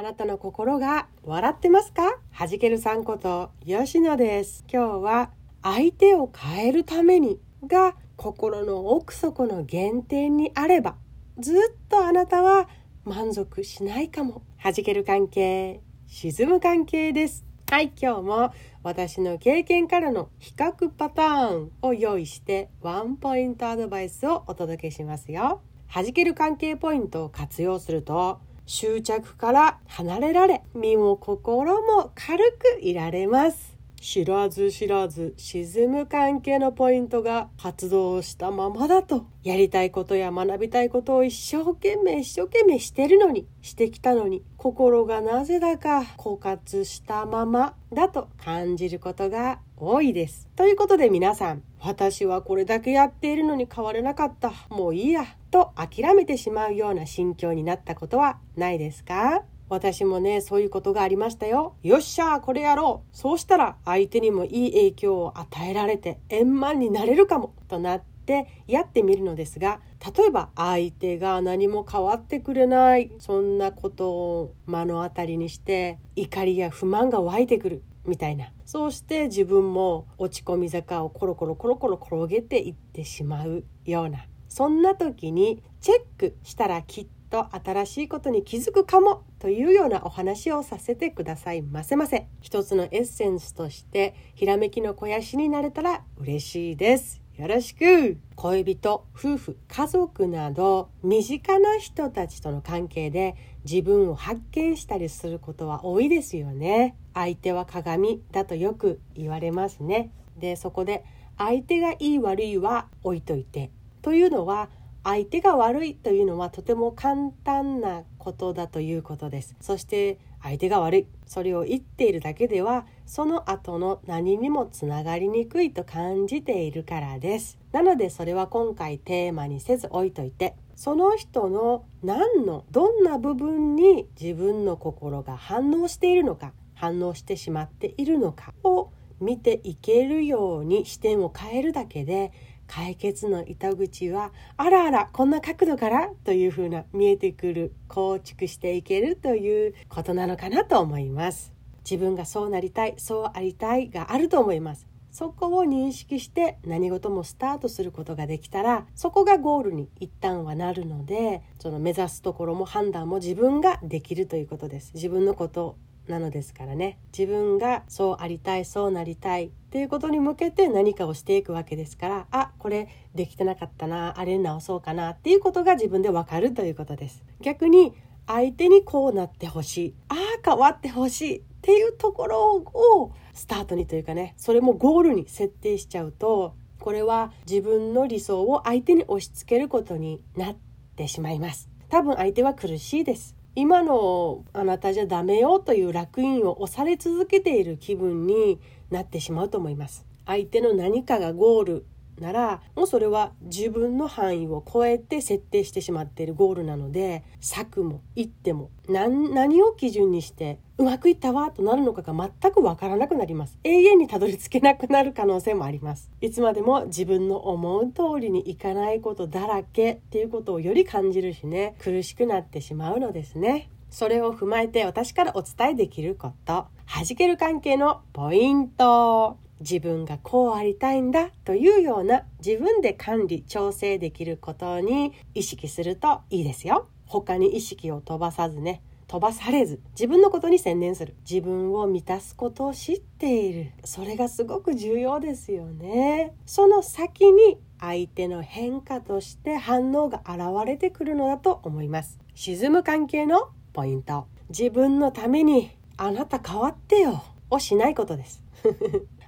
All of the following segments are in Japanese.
あなたの心が笑ってますか？はじけるさんこと吉野です。今日は相手を変えるためにが心の奥底の原点にあればずっとあなたは満足しないかも。はじける関係沈む関係です。はい今日も私の経験からの比較パターンを用意してワンポイントアドバイスをお届けしますよ。はじける関係ポイントを活用すると執着から離れられ身も心も軽くいられます。知らず知らず沈む関係のポイントが発動したままだとやりたいことや学びたいことを一生懸命一生懸命してるのにしてきたのに心がなぜだか枯渇したままだと感じることが多いです。ということで皆さん私はこれだけやっているのに変われなかったもういいやと諦めてしまうような心境になったことはないですか？私もね、そういうことがありましたよ。よっしゃこれやろうそうしたら相手にもいい影響を与えられて円満になれるかもとなってやってみるのですが、例えば相手が何も変わってくれない、そんなことを目の当たりにして怒りや不満が湧いてくる。みたいな。そうして自分も落ち込み坂をコロコロコロコロ転げていってしまうような。そんな時にチェックしたらきっと新しいことに気づくかもというようなお話をさせてくださいませませ。一つのエッセンスとしてひらめきの肥やしになれたら嬉しいです。よろしく。恋人夫婦家族など身近な人たちとの関係で自分を発見したりすることは多いですよね。相手は鏡だとよく言われますね。でそこで相手がいい悪いは置いといてというのは相手が悪いというのはとても簡単なことだということです。そして相手が悪いそれを言っているだけではその後の何にもつながりにくいと感じているからです。なのでそれは今回テーマにせず置いといてその人の何のどんな部分に自分の心が反応しているのか反応してしまっているのかを見ていけるように視点を変えるだけで解決の糸口はあらあらこんな角度からというふうな見えてくる構築していけるということなのかなと思います。自分がそうなりたいそうありたいがあると思います。そこを認識して何事もスタートすることができたらそこがゴールに一旦はなるのでその目指すところも判断も自分ができるということです。自分のことなのですからね。自分がそうありたいそうなりたいっていうことに向けて何かをしていくわけですからあこれできてなかったなあれ直そうかなっていうことが自分でわかるということです。逆に相手にこうなってほしいああ変わってほしいっていうところをスタートにというかねそれもゴールに設定しちゃうとこれは自分の理想を相手に押し付けることになってしまいます。多分相手は苦しいです。今のあなたじゃダメよという烙印を押され続けている気分になってしまうと思います。相手の何かがゴールならもうそれは自分の範囲を超えて設定してしまっているゴールなので策も一手も何を基準にしてうまくいったわとなるのかが全くわからなくなります。永遠にたどり着けなくなる可能性もあります。いつまでも自分の思う通りにいかないことだらけっていうことをより感じるしね苦しくなってしまうのですね。それを踏まえて私からお伝えできること。弾ける関係のポイント。自分がこうありたいんだというような自分で管理調整できることに意識するといいですよ。他に意識を飛ばさずね飛ばされず自分のことに専念する。自分を満たすことを知っている。それがすごく重要ですよね。その先に相手の変化として反応が現れてくるのだと思います。沈む関係のポイント。自分のためにあなた変わってよ。をしないことです。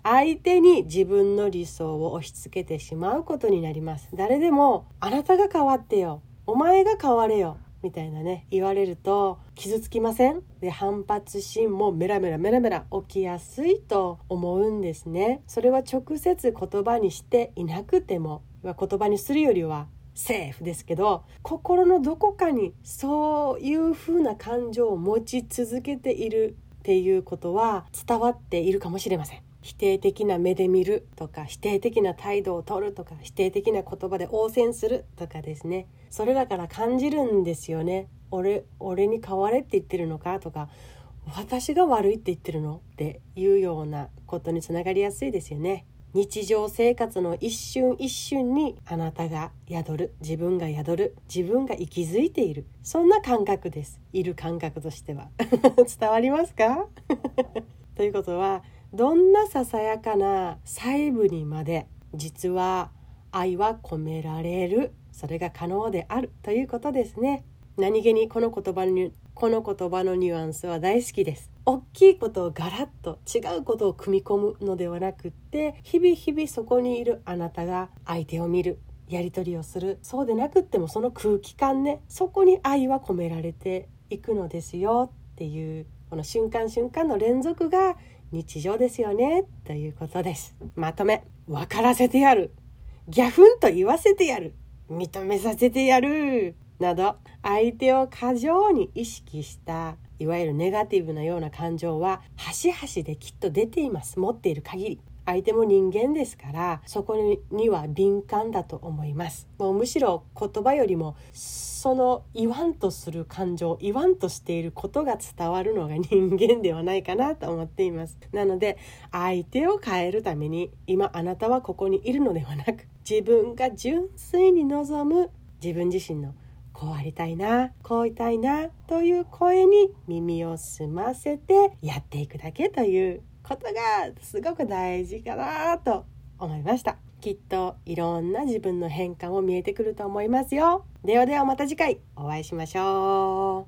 相手に自分の理想を押し付けてしまうことになります。誰でもあなたが変わってよ。お前が変われよ。みたいなね言われると傷つきません？で反発心もメラメラメラメラ起きやすいと思うんですね。それは直接言葉にしていなくても。言葉にするよりはセーフですけど心のどこかにそういう風な感情を持ち続けているっていうことは伝わっているかもしれません。否定的な目で見るとか否定的な態度をとるとか否定的な言葉で応戦するとかですね。それらから感じるんですよね。俺俺に変われって言ってるのかとか私が悪いって言ってるのっていうようなことにつながりやすいですよね。日常生活の一瞬一瞬にあなたが宿る。自分が宿る。自分が息づいている。そんな感覚です。いる感覚としては。伝わりますか？ということはどんなささやかな細部にまで実は愛は込められるそれが可能であるということですね。何気にこの言葉にこの言葉のニュアンスは大好きです。大きいことをガラッと違うことを組み込むのではなくって日々日々そこにいるあなたが相手を見るやり取りをするそうでなくってもその空気感ねそこに愛は込められていくのですよっていうこの瞬間瞬間の連続が日常ですよね。ということです。まとめ。分からせてやる。ギャフンと言わせてやる。認めさせてやる。など相手を過剰に意識したいわゆるネガティブなような感情は端々できっと出ています。持っている限り。相手も人間ですからそこには敏感だと思います。もうむしろ言葉よりもその言わんとする感情言わんとしていることが伝わるのが 人間ではないかなと思っています。なので相手を変えるために今あなたはここにいるのではなく自分が純粋に望む自分自身のこうありたいなこういたいなという声に耳を澄ませてやっていくだけということがすごく大事かなと思いました。きっといろんな自分の変化も見えてくると思いますよ。ではではまた次回お会いしましょう。